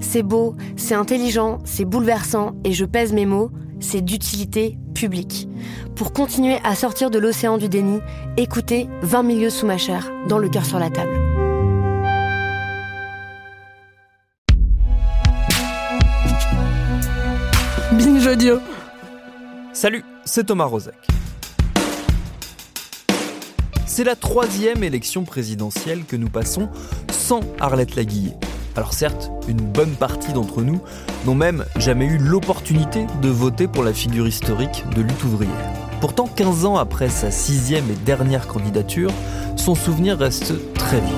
C'est beau, c'est intelligent, c'est bouleversant, et je pèse mes mots, c'est d'utilité publique. Pour continuer à sortir de l'océan du déni, écoutez 20 milieux sous ma chair, dans le cœur sur la table. Binge audio. Salut, c'est Thomas Rozek. C'est la troisième élection présidentielle que nous passons sans Arlette Laguillet. Alors certes, une bonne partie d'entre nous n'ont même jamais eu l'opportunité de voter pour la figure historique de lutte ouvrière. Pourtant, 15 ans après sa sixième et dernière candidature, son souvenir reste très vif.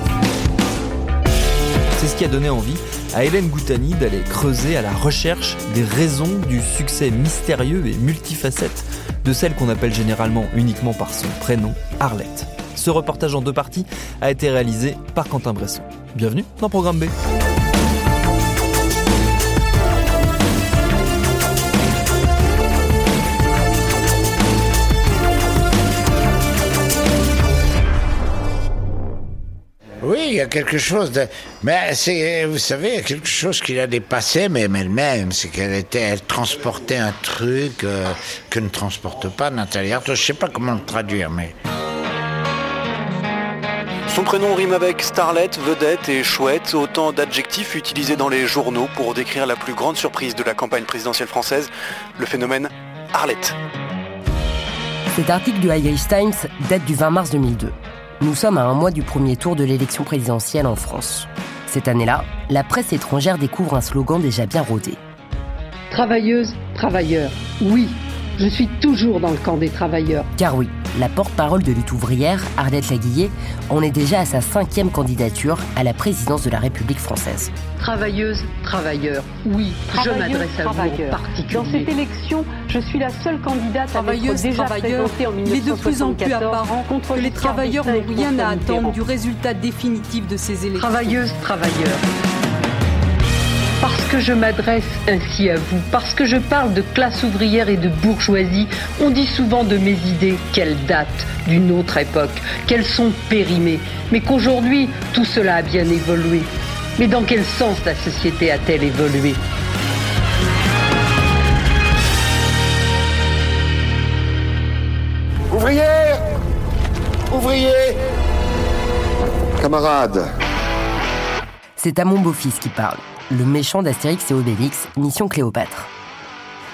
C'est ce qui a donné envie à Hélène Goutani d'aller creuser à la recherche des raisons du succès mystérieux et multifacette de celle qu'on appelle généralement uniquement par son prénom, Arlette. Ce reportage en deux parties a été réalisé par Quentin Bresson. Bienvenue dans Programme B. Oui, il y a quelque chose de. Mais c'est, vous savez, il y a quelque chose qui l'a dépassé, mais elle-même, c'est qu'elle était, elle transportait un truc euh, que ne transporte pas Nathalie Arthaud. Je sais pas comment le traduire, mais. Son prénom rime avec starlet, vedette et chouette, autant d'adjectifs utilisés dans les journaux pour décrire la plus grande surprise de la campagne présidentielle française, le phénomène Arlette. Cet article du Irish Times date du 20 mars 2002. Nous sommes à un mois du premier tour de l'élection présidentielle en France. Cette année-là, la presse étrangère découvre un slogan déjà bien rodé. Travailleuse, travailleur, oui, je suis toujours dans le camp des travailleurs. Car oui, la porte-parole de lutte ouvrière, Arlette Laguillet, en est déjà à sa cinquième candidature à la présidence de la République française. Travailleuse, travailleur, oui, je m'adresse à vous en particulier. Dans cette élection, je suis la seule candidate à Travailleuse, être déjà travailleur, présentée en il est de plus en plus 1974 apparent contre que les travailleurs n'ont rien à attendre du résultat définitif de ces élections. Travailleuse, travailleur. Que je m'adresse ainsi à vous, parce que je parle de classe ouvrière et de bourgeoisie, on dit souvent de mes idées qu'elles datent d'une autre époque, qu'elles sont périmées, mais qu'aujourd'hui tout cela a bien évolué. Mais dans quel sens la société a-t-elle évolué? Ouvrière! Ouvrier! Camarades C'est à mon beau-fils qui parle, le méchant d'Astérix et Obélix, mission Cléopâtre.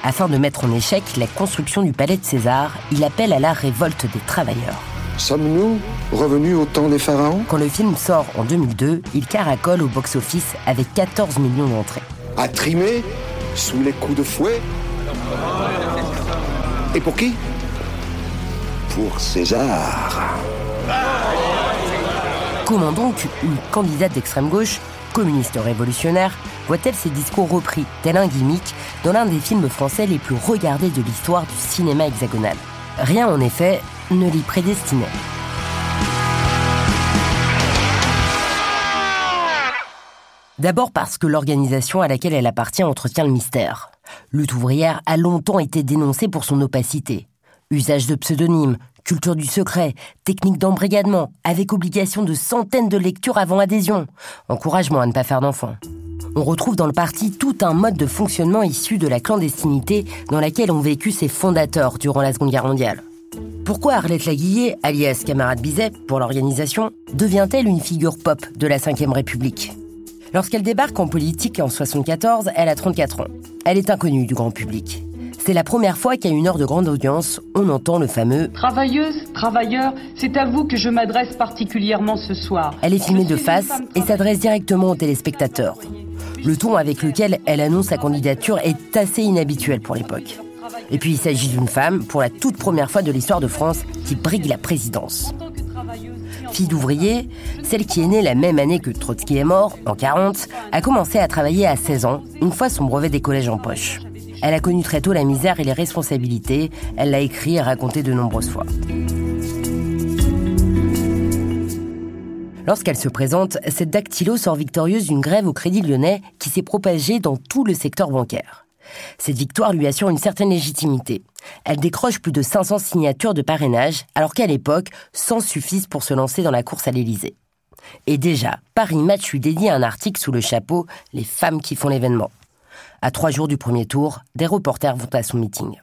Afin de mettre en échec la construction du palais de César, il appelle à la révolte des travailleurs. Sommes-nous revenus au temps des pharaons? Quand le film sort en 2002, il caracole au box-office avec 14 millions d'entrées. À trimer Sous les coups de fouet? Et pour qui? Pour César. Comment donc une candidate d'extrême gauche, communiste révolutionnaire, voit-elle ses discours repris, tel un gimmick, dans l'un des films français les plus regardés de l'histoire du cinéma hexagonal Rien en effet ne l'y prédestinait. D'abord parce que l'organisation à laquelle elle appartient entretient le mystère. Lutte ouvrière a longtemps été dénoncée pour son opacité. Usage de pseudonymes, culture du secret, technique d'embrigadement, avec obligation de centaines de lectures avant adhésion, encouragement à ne pas faire d'enfants. On retrouve dans le parti tout un mode de fonctionnement issu de la clandestinité dans laquelle ont vécu ses fondateurs durant la Seconde Guerre mondiale. Pourquoi Arlette Laguillet, alias camarade Bizet pour l'organisation, devient-elle une figure pop de la Ve République? Lorsqu'elle débarque en politique en 74, elle a 34 ans. Elle est inconnue du grand public. C'est la première fois qu'à une heure de grande audience, on entend le fameux Travailleuse, travailleur, c'est à vous que je m'adresse particulièrement ce soir. Elle est filmée de face et s'adresse directement aux téléspectateurs. Le ton avec lequel elle annonce sa candidature est assez inhabituel pour l'époque. Et puis il s'agit d'une femme, pour la toute première fois de l'histoire de France, qui brigue la présidence. Fille d'ouvrier, celle qui est née la même année que Trotsky est mort, en 40, a commencé à travailler à 16 ans, une fois son brevet des collèges en poche. Elle a connu très tôt la misère et les responsabilités, elle l'a écrit et raconté de nombreuses fois. Lorsqu'elle se présente, cette dactylo sort victorieuse d'une grève au Crédit Lyonnais qui s'est propagée dans tout le secteur bancaire. Cette victoire lui assure une certaine légitimité. Elle décroche plus de 500 signatures de parrainage, alors qu'à l'époque, 100 suffisent pour se lancer dans la course à l'Élysée. Et déjà, Paris Match lui dédie un article sous le chapeau Les femmes qui font l'événement. À trois jours du premier tour, des reporters vont à son meeting.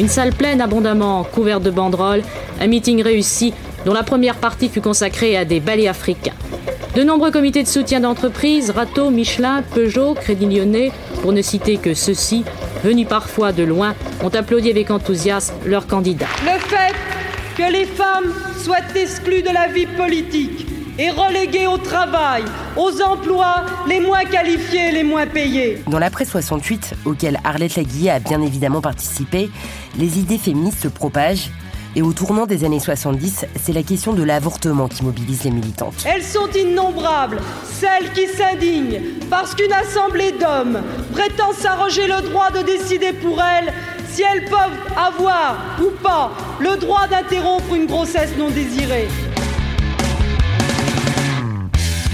Une salle pleine abondamment couverte de banderoles, un meeting réussi dont la première partie fut consacrée à des ballets africains. De nombreux comités de soutien d'entreprise, Rato, Michelin, Peugeot, Crédit Lyonnais, pour ne citer que ceux-ci, venus parfois de loin, ont applaudi avec enthousiasme leur candidat. Le fait que les femmes soient exclues de la vie politique et reléguées au travail, aux emplois les moins qualifiés et les moins payés. Dans l'après 68, auquel Arlette Laguillet a bien évidemment participé, les idées féministes se propagent et au tournant des années 70, c'est la question de l'avortement qui mobilise les militantes. Elles sont innombrables, celles qui s'indignent parce qu'une assemblée d'hommes prétend s'arroger le droit de décider pour elles si elles peuvent avoir ou pas le droit d'interrompre une grossesse non désirée.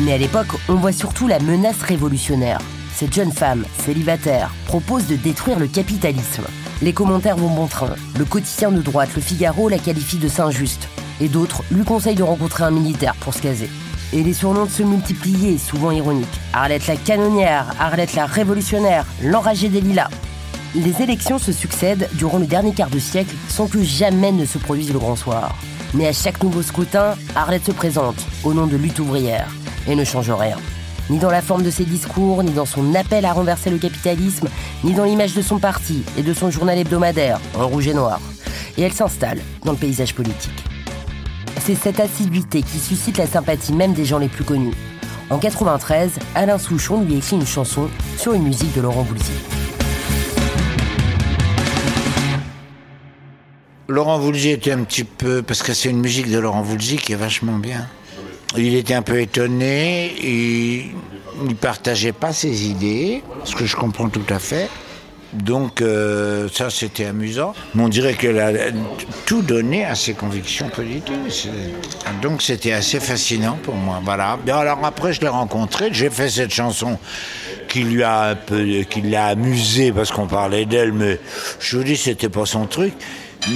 Mais à l'époque, on voit surtout la menace révolutionnaire. Cette jeune femme, célibataire, propose de détruire le capitalisme. Les commentaires vont bon train. Le quotidien de droite, le Figaro, la qualifie de Saint-Just. Et d'autres lui conseillent de rencontrer un militaire pour se caser. Et les surnoms de se multiplier, souvent ironiques. Arlette la canonnière, Arlette la révolutionnaire, l'enragée des lilas. Les élections se succèdent durant le dernier quart de siècle sans que jamais ne se produise le grand soir. Mais à chaque nouveau scrutin, Arlette se présente au nom de lutte ouvrière et ne change rien. Ni dans la forme de ses discours, ni dans son appel à renverser le capitalisme, ni dans l'image de son parti et de son journal hebdomadaire, en rouge et noir. Et elle s'installe dans le paysage politique. C'est cette assiduité qui suscite la sympathie même des gens les plus connus. En 93, Alain Souchon lui écrit une chanson sur une musique de Laurent Voulzy. Laurent Voulzy était un petit peu, parce que c'est une musique de Laurent Voulzy qui est vachement bien. Il était un peu étonné, il ne partageait pas ses idées, ce que je comprends tout à fait. Donc euh, ça c'était amusant. Mais on dirait qu'elle a tout donné à ses convictions politiques. Donc c'était assez fascinant pour moi. Voilà. alors après je l'ai rencontré, j'ai fait cette chanson qui lui a un peu, qui l'a amusé parce qu'on parlait d'elle, mais je vous dis c'était pas son truc.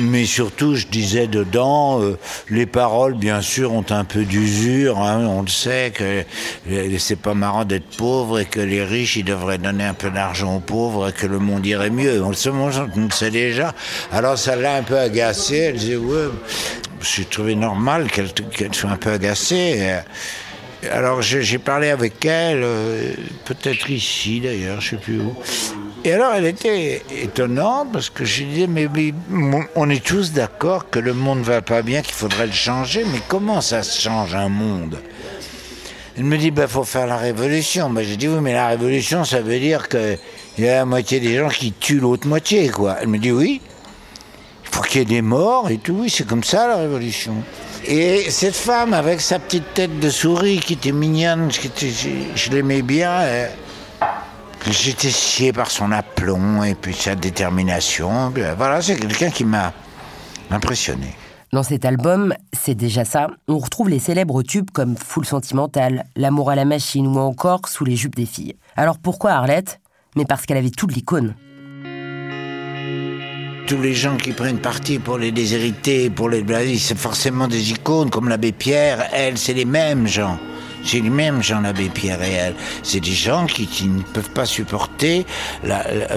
Mais surtout, je disais dedans, euh, les paroles, bien sûr, ont un peu d'usure. Hein, on le sait que c'est pas marrant d'être pauvre et que les riches, ils devraient donner un peu d'argent aux pauvres et que le monde irait mieux. On le sait, on le sait déjà. Alors ça l'a un peu agacée. Elle disait, ouais, j'ai trouvé normal qu'elle soit un peu agacée. Alors j'ai parlé avec elle, euh, peut-être ici d'ailleurs, je sais plus où. Et alors elle était étonnante parce que je disais mais, on est tous d'accord que le monde va pas bien, qu'il faudrait le changer, mais comment ça se change un monde? Elle me dit ben, faut faire la révolution. Ben, j'ai dit oui mais la révolution ça veut dire qu'il y a la moitié des gens qui tuent l'autre moitié quoi. Elle me dit oui, il faut qu'il y ait des morts et tout, oui c'est comme ça la révolution. Et cette femme, avec sa petite tête de souris qui était mignonne, je, l'aimais bien. J'étais scié par son aplomb et puis sa détermination. Voilà, c'est quelqu'un qui m'a impressionné. Dans cet album, c'est déjà ça, on retrouve les célèbres tubes comme Foule sentimentale, L'amour à la machine ou encore Sous les jupes des filles. Alors pourquoi Arlette? Mais parce qu'elle avait toute l'icône tous les gens qui prennent parti pour les déshérités, pour les... C'est forcément des icônes, comme l'abbé Pierre, elle, c'est les mêmes gens. C'est les mêmes gens, l'abbé Pierre elle. C'est des gens qui, ne peuvent pas supporter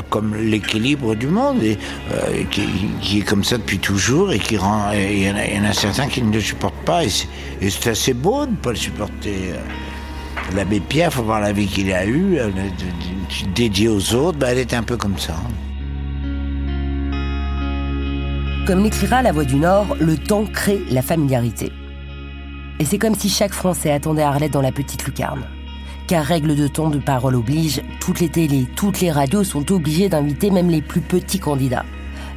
comme l'équilibre du monde, et, euh, qui, est comme ça depuis toujours, et qui rend... Il y, en a certains qui ne le supportent pas, et c'est assez beau de ne pas le supporter. L'abbé Pierre, faut voir la vie qu'il a eue, euh, dédiée aux autres, bah, elle est un peu comme ça. Comme l'écrira La Voix du Nord, le temps crée la familiarité. Et c'est comme si chaque Français attendait Arlette dans la petite lucarne. Car règle de temps de parole oblige, toutes les télés, toutes les radios sont obligées d'inviter même les plus petits candidats.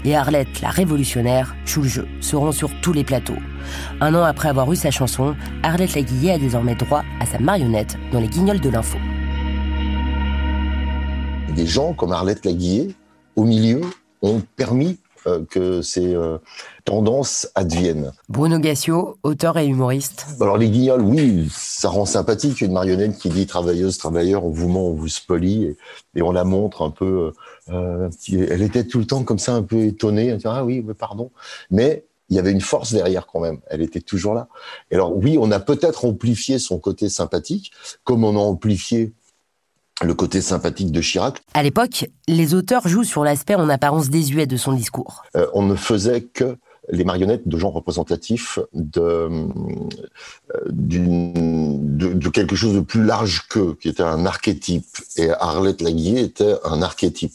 Et Arlette, la révolutionnaire, joue le jeu, se rend sur tous les plateaux. Un an après avoir eu sa chanson, Arlette Laguillet a désormais droit à sa marionnette dans les guignols de l'info. Des gens comme Arlette Laguillet, au milieu, ont permis que ces euh, tendances adviennent. Bruno Gassio, auteur et humoriste. Alors les guignols, oui, ça rend sympathique une marionnette qui dit travailleuse, travailleur, on vous ment, on vous spolie, et, et on la montre un peu. Euh, elle était tout le temps comme ça, un peu étonnée, ah oui, pardon. Mais il y avait une force derrière quand même. Elle était toujours là. Et alors oui, on a peut-être amplifié son côté sympathique, comme on a amplifié le côté sympathique de Chirac. À l'époque, les auteurs jouent sur l'aspect en apparence désuet de son discours. Euh, on ne faisait que les marionnettes de gens représentatifs de, euh, de, de, quelque chose de plus large qu'eux, qui était un archétype. Et Arlette Laguier était un archétype.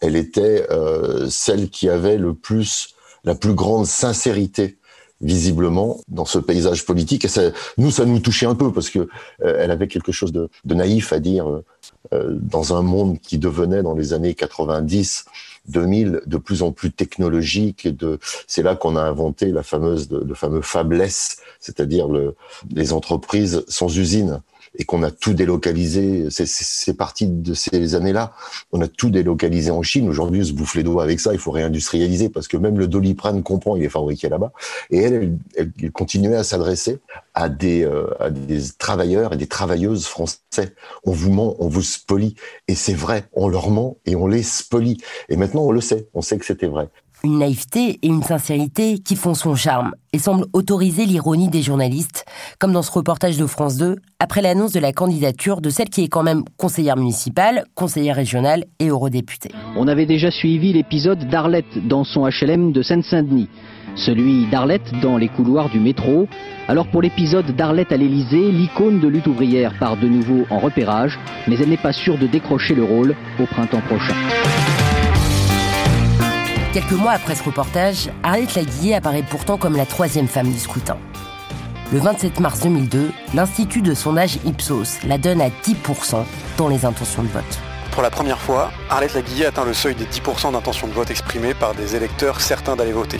Elle était euh, celle qui avait le plus, la plus grande sincérité visiblement dans ce paysage politique. Et ça, nous, ça nous touchait un peu parce que euh, elle avait quelque chose de, de naïf à dire euh, euh dans un monde qui devenait dans les années 90 2000 de plus en plus technologique et de c'est là qu'on a inventé la fameuse le fameux fabless c'est-à-dire le, les entreprises sans usine et qu'on a tout délocalisé. C'est parti de ces années-là. On a tout délocalisé en Chine. Aujourd'hui, se bouffe les doigts avec ça. Il faut réindustrialiser parce que même le doliprane comprend, il est fabriqué là-bas. Et elle, elle, elle, continuait à s'adresser à des, euh, à des travailleurs et des travailleuses français. On vous ment, on vous spolie. Et c'est vrai, on leur ment et on les spolie. Et maintenant, on le sait. On sait que c'était vrai une naïveté et une sincérité qui font son charme et semblent autoriser l'ironie des journalistes, comme dans ce reportage de France 2, après l'annonce de la candidature de celle qui est quand même conseillère municipale, conseillère régionale et eurodéputée. On avait déjà suivi l'épisode d'Arlette dans son HLM de Seine-Saint-Denis, celui d'Arlette dans les couloirs du métro. Alors pour l'épisode d'Arlette à l'Elysée, l'icône de lutte ouvrière part de nouveau en repérage, mais elle n'est pas sûre de décrocher le rôle au printemps prochain. Quelques mois après ce reportage, Arlette Laguillet apparaît pourtant comme la troisième femme du scrutin. Le 27 mars 2002, l'Institut de sondage Ipsos la donne à 10% dans les intentions de vote. Pour la première fois, Arlette Laguillet atteint le seuil des 10% d'intentions de vote exprimées par des électeurs certains d'aller voter.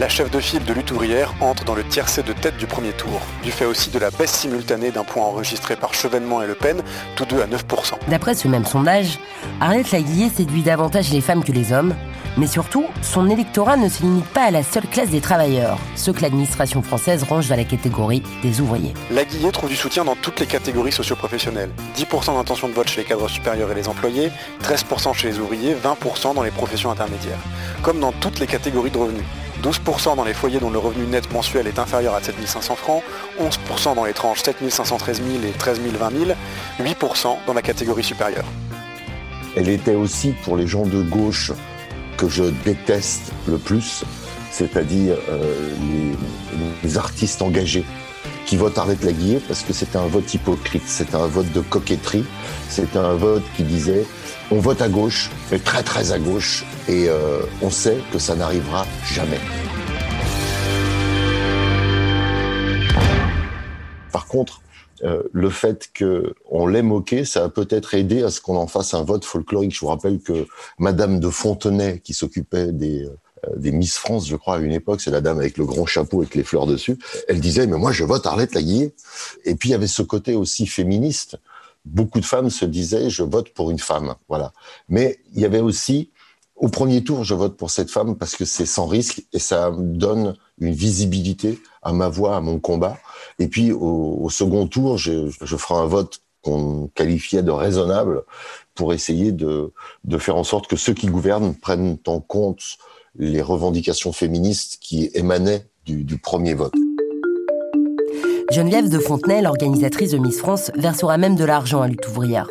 La chef de file de lutte ouvrière entre dans le tiercé de tête du premier tour, du fait aussi de la baisse simultanée d'un point enregistré par Chevènement et Le Pen, tous deux à 9%. D'après ce même sondage, Arlette Laguillet séduit davantage les femmes que les hommes, mais surtout, son électorat ne se limite pas à la seule classe des travailleurs, ceux que l'administration française range dans la catégorie des ouvriers. Laguillet trouve du soutien dans toutes les catégories socioprofessionnelles. 10% d'intention de vote chez les cadres supérieurs et les employés, 13% chez les ouvriers, 20% dans les professions intermédiaires. Comme dans toutes les catégories de revenus. 12% dans les foyers dont le revenu net mensuel est inférieur à 7500 francs, 11% dans les tranches 7513 000 et 13 020 000, 8% dans la catégorie supérieure. Elle était aussi pour les gens de gauche que je déteste le plus, c'est-à-dire euh, les, artistes engagés qui votent Arlette Laguillet parce que c'est un vote hypocrite, c'est un vote de coquetterie, c'est un vote qui disait on vote à gauche, mais très très à gauche, et euh, on sait que ça n'arrivera jamais. Par contre, euh, le fait qu'on l'ait moqué, ça a peut-être aidé à ce qu'on en fasse un vote folklorique. Je vous rappelle que Madame de Fontenay, qui s'occupait des, euh, des Miss France, je crois, à une époque, c'est la dame avec le grand chapeau avec les fleurs dessus, elle disait, mais moi je vote Arlette Laguillet. Et puis il y avait ce côté aussi féministe. Beaucoup de femmes se disaient, je vote pour une femme. Voilà. Mais il y avait aussi, au premier tour, je vote pour cette femme parce que c'est sans risque et ça donne une visibilité à ma voix, à mon combat. Et puis au, second tour, je, je ferai un vote qu'on qualifiait de raisonnable pour essayer de, faire en sorte que ceux qui gouvernent prennent en compte les revendications féministes qui émanaient du, du premier vote. Geneviève de Fontenay, l'organisatrice de Miss France, versera même de l'argent à lutte ouvrière.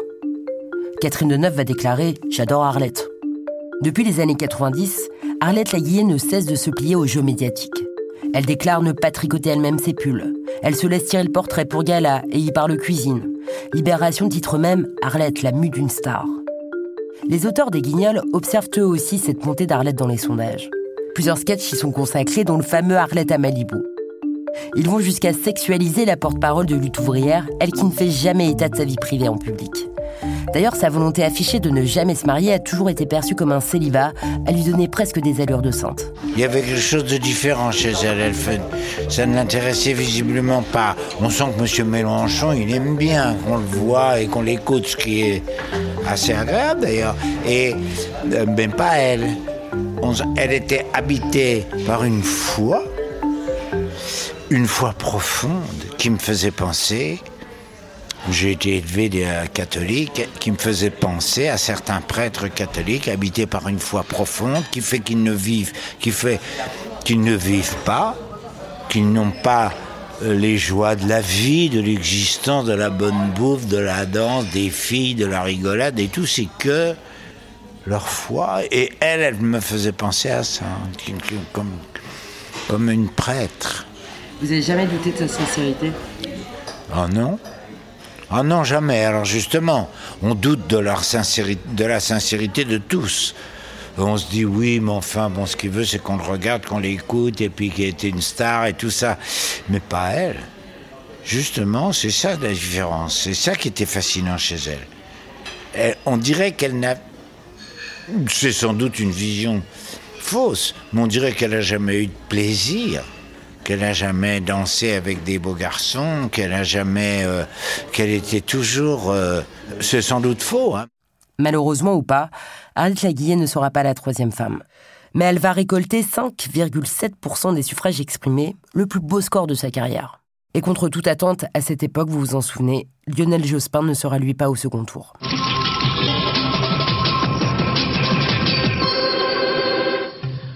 Catherine Deneuve va déclarer J'adore Arlette. Depuis les années 90, Arlette Laguillet ne cesse de se plier au jeu médiatique. Elle déclare ne pas tricoter elle-même ses pulls. Elle se laisse tirer le portrait pour gala et y parle cuisine. Libération titre même Arlette, la mue d'une star. Les auteurs des Guignols observent eux aussi cette montée d'Arlette dans les sondages. Plusieurs sketchs y sont consacrés, dont le fameux Arlette à Malibu. Ils vont jusqu'à sexualiser la porte-parole de lutte ouvrière, elle qui ne fait jamais état de sa vie privée en public. D'ailleurs, sa volonté affichée de ne jamais se marier a toujours été perçue comme un célibat, à lui donner presque des allures de sainte. Il y avait quelque chose de différent chez elle, elle ça ne l'intéressait visiblement pas. On sent que M. Mélenchon, il aime bien qu'on le voit et qu'on l'écoute, ce qui est assez agréable d'ailleurs. Et euh, même pas elle. elle était habitée par une foi, une foi profonde qui me faisait penser j'ai été élevé des catholiques qui me faisait penser à certains prêtres catholiques habités par une foi profonde qui fait qu'ils ne vivent, qui fait qu'ils ne vivent pas, qu'ils n'ont pas euh, les joies de la vie, de l'existence, de la bonne bouffe, de la danse, des filles, de la rigolade et tout, c'est que leur foi. Et elle, elle me faisait penser à ça, comme, comme une prêtre. Vous avez jamais douté de sa sincérité? Oh non ah non, jamais. Alors justement, on doute de, la sincérité de tous. On se dit oui, mais enfin, bon, ce qu'il veut, c'est qu'on le regarde, qu'on l'écoute, et puis qu'il était une star et tout ça. Mais pas elle. Justement, c'est ça la différence. C'est ça qui était fascinant chez elle. on dirait qu'elle n'a. C'est sans doute une vision fausse, mais on dirait qu'elle n'a jamais eu de plaisir qu'elle n'a jamais dansé avec des beaux garçons, qu'elle n'a jamais, euh, qu'elle était toujours, euh, c'est sans doute faux. Hein. Malheureusement ou pas, Arlette Laguillet ne sera pas la troisième femme. Mais elle va récolter 5,7% des suffrages exprimés, le plus beau score de sa carrière. Et contre toute attente, à cette époque, vous vous en souvenez, Lionel Jospin ne sera lui pas au second tour.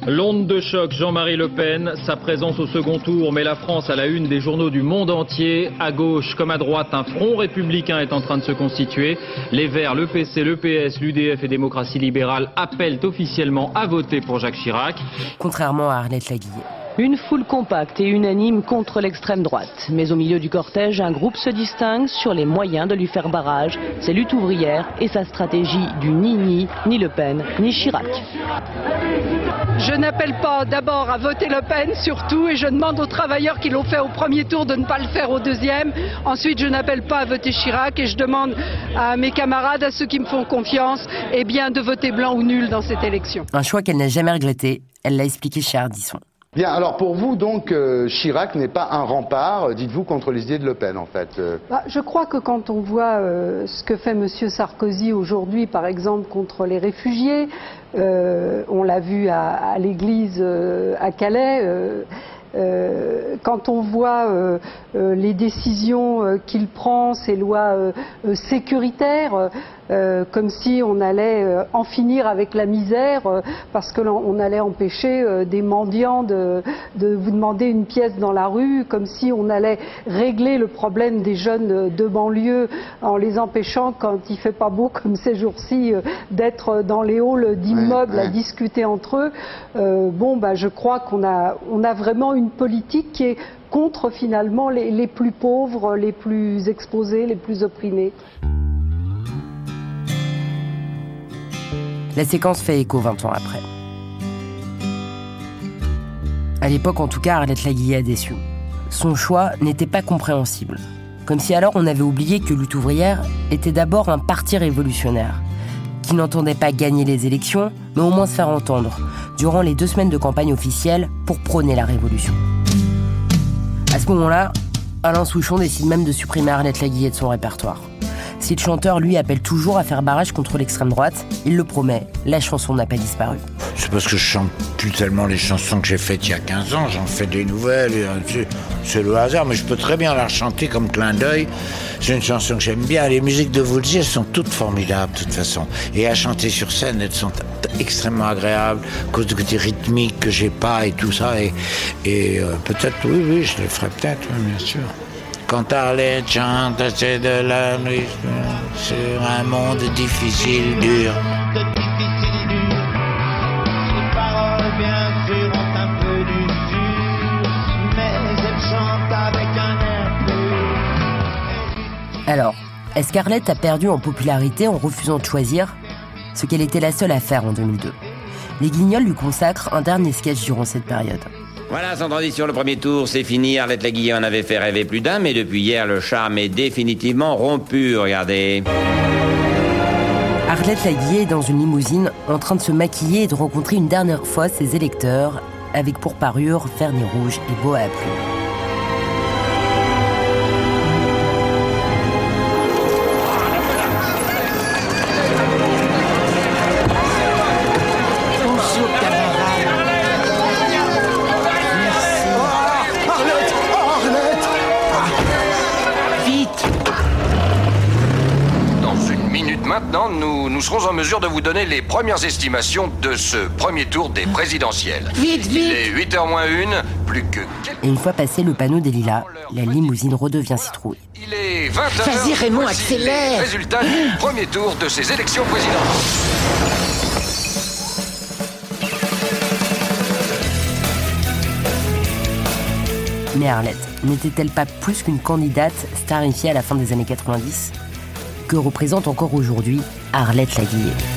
L'onde de choc, Jean-Marie Le Pen, sa présence au second tour met la France à la une des journaux du monde entier. À gauche comme à droite, un front républicain est en train de se constituer. Les Verts, le PC, le PS, l'UDF et Démocratie libérale appellent officiellement à voter pour Jacques Chirac. Contrairement à Arlette Laguillet. Une foule compacte et unanime contre l'extrême droite. Mais au milieu du cortège, un groupe se distingue sur les moyens de lui faire barrage. C'est lutte ouvrière et sa stratégie du ni ni, ni Le Pen, ni Chirac. Je n'appelle pas d'abord à voter Le Pen surtout et je demande aux travailleurs qui l'ont fait au premier tour de ne pas le faire au deuxième. Ensuite, je n'appelle pas à voter Chirac et je demande à mes camarades, à ceux qui me font confiance, eh bien, de voter blanc ou nul dans cette élection. Un choix qu'elle n'a jamais regretté. Elle l'a expliqué chez Ardisson. Bien, alors pour vous, donc, euh, Chirac n'est pas un rempart, euh, dites-vous, contre les idées de Le Pen, en fait euh. bah, Je crois que quand on voit ce que fait M. Sarkozy aujourd'hui, par exemple, contre les réfugiés, on l'a vu à, l'église à Calais, quand on voit les décisions qu'il prend, ces lois sécuritaires, euh, comme si on allait euh, en finir avec la misère euh, parce que l'on allait empêcher des mendiants de, de, vous demander une pièce dans la rue, comme si on allait régler le problème des jeunes de banlieue en les empêchant, quand il fait pas beau comme ces jours-ci, d'être dans les halls d'immeubles à discuter entre eux. bon, bah, je crois qu'on a, on a vraiment une politique qui est contre finalement les, les plus pauvres, les plus exposés, les plus opprimés. La séquence fait écho 20 ans après. À l'époque, en tout cas, Arlette Laguillet a déçu. Son choix n'était pas compréhensible. Comme si alors on avait oublié que Lutte ouvrière était d'abord un parti révolutionnaire, qui n'entendait pas gagner les élections, mais au moins se faire entendre, durant les deux semaines de campagne officielle, pour prôner la révolution. À ce moment-là, Alain Souchon décide même de supprimer Arlette Laguillet de son répertoire. Si le chanteur, lui, appelle toujours à faire barrage contre l'extrême droite, il le promet, la chanson n'a pas disparu. C'est parce que je chante plus tellement les chansons que j'ai faites il y a 15 ans, j'en fais des nouvelles, c'est le hasard, mais je peux très bien la chanter comme clin d'œil. C'est une chanson que j'aime bien. Les musiques de Woolsey, elles sont toutes formidables de toute façon. Et à chanter sur scène, elles sont extrêmement agréables, à cause du côté rythmique que j'ai pas et tout ça. Et, euh, peut-être, oui, oui, je le ferai peut-être, bien sûr. Quand Arlette chante, c'est de la nuit sur un monde difficile, dur. Alors, Est-ce a perdu en popularité en refusant de choisir ce qu'elle était la seule à faire en 2002 Les Guignols lui consacrent un dernier sketch durant cette période. Voilà, sans transition, le premier tour, c'est fini. Arlette Laguillet en avait fait rêver plus d'un, mais depuis hier, le charme est définitivement rompu, regardez. Arlette Laguillet est dans une limousine, en train de se maquiller et de rencontrer une dernière fois ses électeurs, avec pour parure vernis rouge et boa à. Nous, nous serons en mesure de vous donner les premières estimations de ce premier tour des présidentielles. Vite, vite Il est 8h moins 1, plus que Et une fois passé le panneau des lilas, la limousine redevient citrouille. Il est 20h. Vas-y, Raymond, Voici accélère les Résultats du premier tour de ces élections présidentielles. Mais Arlette n'était-elle pas plus qu'une candidate starifiée à la fin des années 90 Que représente encore aujourd'hui Arlette Laguillet